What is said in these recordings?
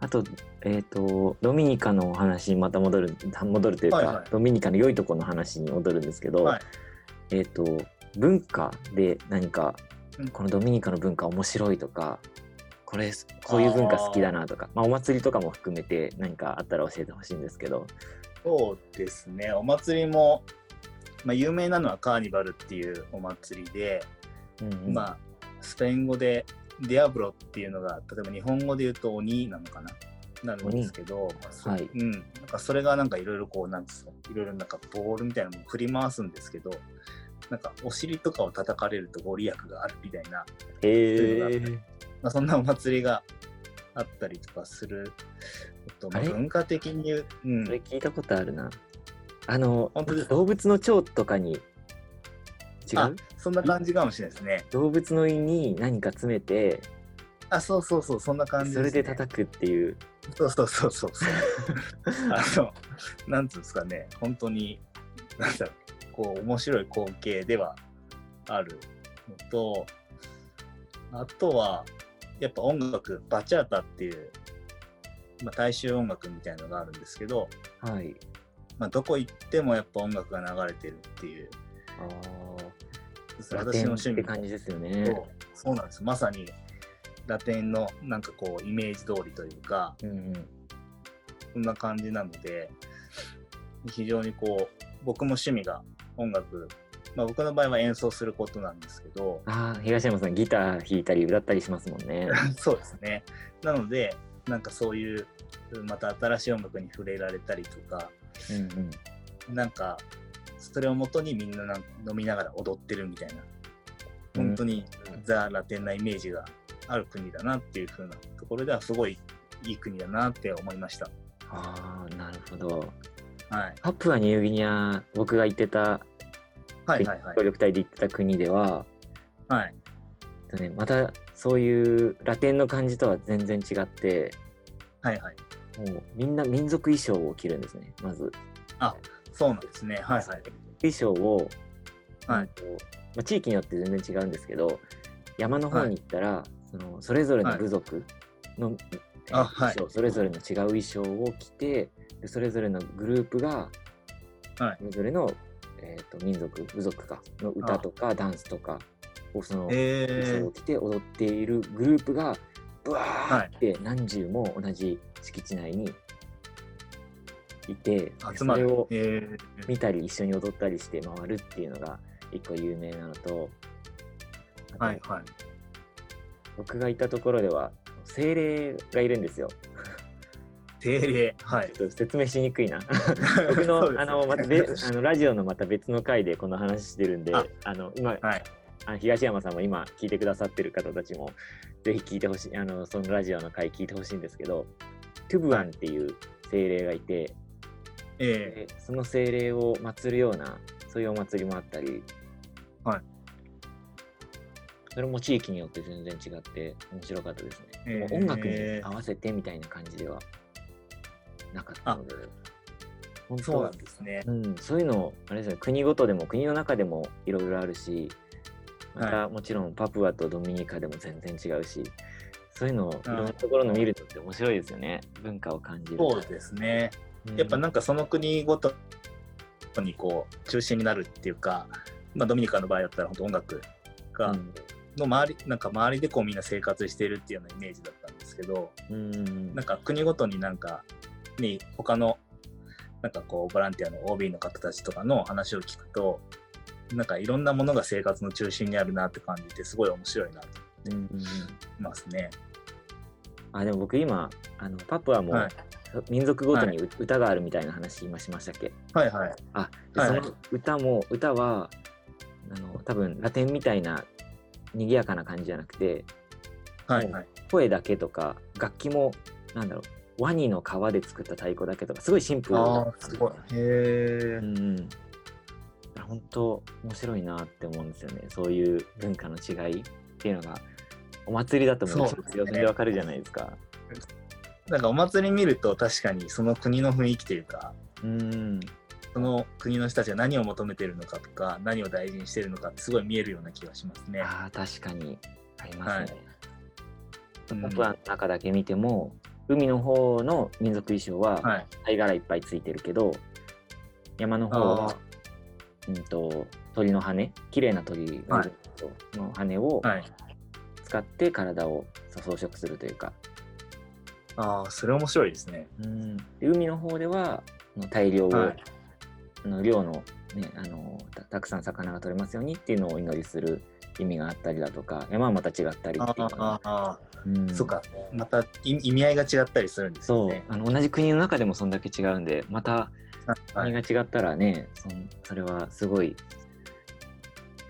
あと、えっ、と、ドミニカのお話にまた戻る、戻るというか、はいはい。ドミニカの良いところの話に戻るんですけど、はい。えっ、と、文化で何かうん、このドミニカの文化面白いとか、これ、こういう文化好きだなとか、まあ、お祭りとかも含めて何かあったら教えてほしいんですけど、そうですね、お祭りも、まあ、有名なのはカーニバルっていうお祭りで、うんうん。まあ、スペイン語でディアブロっていうのが、例えば日本語で言うと鬼なのかな？なるんですけど、まあはい。うん、なんかそれがなんかいろいろこう、なんですか、いろいろなんかボールみたいなのを振り回すんですけど、なんかお尻とかを叩かれるとご利益があるみたいな、へえまあ、そんなお祭りがあったりとかする。こと、まあ、文化的に言う、うん。それ聞いたことあるな。あの動物の腸とかに、違あうそんな感じかもしれないですね。動物の胃に何か詰めて、あ、そうそうそう、そんな感じそれで叩くっていう。そうそうそうそうそう。あの、なんつうんですかね、本当に、なんだろう、こう、面白い光景ではあるのと、あとは、やっぱ音楽、バチャータっていう、まあ、大衆音楽みたいなのがあるんですけど、はい。まあ、どこ行ってもやっぱ音楽が流れてるっていう、ラテン趣味って感じですよね。そうそうなんです。まさに、ラテンのなんかこう、イメージ通りというか、うんうん。そんな感じなので、非常にこう、僕も趣味が音楽、まあ、僕の場合は演奏することなんですけど、ああ、東山さんギター弾いたり歌ったりしますもんね。そうですね。なので、なんかそういう、また新しい音楽に触れられたりとか、うんうん。なんか、それをもとにみんななん飲みながら踊ってるみたいな、本当にザ・ラテンなイメージがある国だなっていう風なところでは、すごいいい国だなって思いました。ああ、なるほど。はい。パプアニューギニア、僕が行ってた、はいはいはい協。力隊で行ってた国では、はい。とね、またそういうラテンの感じとは全然違って、はいはい。もうみんな民族衣装を着るんですね、まず。そうなんですね。はいはい。衣装を、はい。まあ、地域によって全然違うんですけど山の方に行ったら、そのそれぞれの部族の、はい。衣装それぞれの違う衣装を着てでそれぞれのグループが、はい。それぞれの、えー、と民族部族かの歌とかダンスとかをその衣装えを着て踊っているグループがブワーって何十も同じ敷地内にいて、ー、集まるそれを。え見たり一緒に踊ったりして回るっていうのが一個有名なのと、はいはい。僕がいたところでは精霊がいるんですよ。定例。はい。ちょっと説明しにくいな。僕のあのまたべあのラジオのまた別の回でこの話してるんで、ああの今、はい。あの東山さんも今聞いてくださってる方たちもぜひ聞いてほしいあのそのラジオの回聞いてほしいんですけど、トゥブアンっていう精霊がいて、えでその精霊を祀るようなそういうお祭りもあったり、はい、それも地域によって全然違って面白かったですね、えーでも音楽に合わせてみたいな感じではなかったので。本ー、そうなんですね。うん、そういうのあれですね国ごとでも国の中でもいろいろあるしまた、もちろんパプアとドミニカでも全然違うしそういうのをいろんなところの見るのって面白いですよね。文化を感じるそうですね。やっぱなんかその国ごとにこう中心になるっていうか、まあ、ドミニカの場合だったら本当音楽が、うん。の周りなんか周りでこうみんな生活してるっていうようなイメージだったんですけどうん。なんか国ごとになんかに他のなんかこうボランティアの OB の方たちとかの話を聞くとなんかいろんなものが生活の中心にあるなって感じてすごい面白いなとうんうんうん。思いますね。あでも僕今あのパプアもはい民族ごとにう歌があるみたいな話今しましたっけ？はいはい。あではいその歌も歌はあの多分ラテンみたいな賑やかな感じじゃなくてはいはい。声だけとか楽器もなんだろうワニの皮で作った太鼓だけとかすごいシンプルあなあ、すごい。へえう。んうん。本当面白いなって思うんですよね。そういう文化の違いっていうのがお祭りだともうね。秒でわかるじゃないですかなんかお祭り見ると確かにその国の雰囲気というか、うんその国の人たちが何を求めてるのかとか、何を大事にしてるのかってすごい見えるような気がしますね。ああ確かにありますね、うんパプアの中だけ見ても海の方の民族衣装ははい。貝殻いっぱいついてるけど山の方はあうんと鳥の羽綺麗な鳥の羽をあ。はい。使って体を装飾するというか、ああ、それ面白いですね。で海の方ではあの大量を、はいあの量の,、ね、あのたたくさん魚が取れますようにっていうのをお祈りする意味があったりだとか山はまた違ったりあっていうのがあ、あうんあ、そっか。また意意味合いが違ったりするんですそうよね。あの同じ国の中でもそんだけ違うんでまたはい。国が違ったらね、そんそれはすごい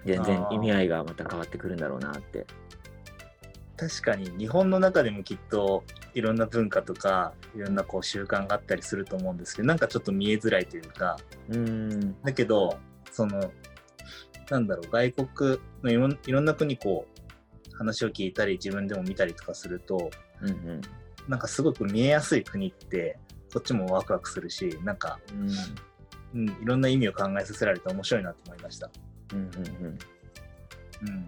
全然あー意味合いがまた変わってくるんだろうなって。確かに日本の中でもきっといろんな文化とかいろんなこう習慣があったりすると思うんですけどなんかちょっと見えづらいというか。うん。だけどそのなんだろう外国のいろんいろんな国こう話を聞いたり自分でも見たりとかするとうんうん。なんかすごく見えやすい国ってこっちもワクワクするしなんか、うん。うん、いろんな意味を考えさせられて面白いなと思いました。うんうんうん。うん、